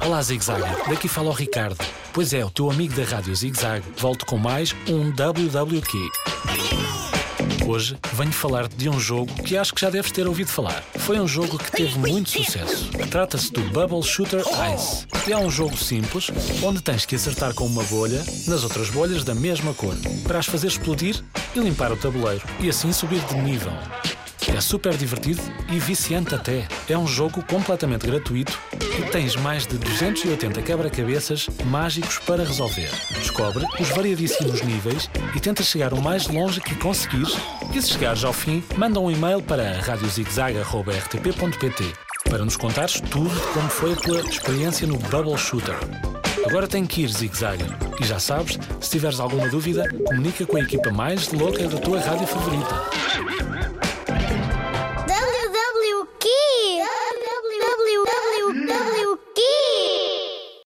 Olá, Zig Zag. Daqui fala o Ricardo. Pois é, o teu amigo da Rádio Zig Zag. Volto com mais um WWQ. Hoje venho falar de um jogo que acho que já deves ter ouvido falar. Foi um jogo que teve muito sucesso. Trata-se do Bubble Shooter Ice. É um jogo simples onde tens que acertar com uma bolha nas outras bolhas da mesma cor para as fazer explodir e limpar o tabuleiro e assim subir de nível. É super divertido e viciante até. É um jogo completamente gratuito e tens mais de 280 quebra-cabeças mágicos para resolver. Descobre os variadíssimos níveis e tenta chegar o mais longe que conseguires. E se chegares ao fim, manda um e-mail para radiozigzag.rtp.pt para nos contares tudo de como foi a tua experiência no Bubble Shooter. Agora tem que ir, Zig Zag. E já sabes, se tiveres alguma dúvida, comunica com a equipa mais louca da tua rádio favorita.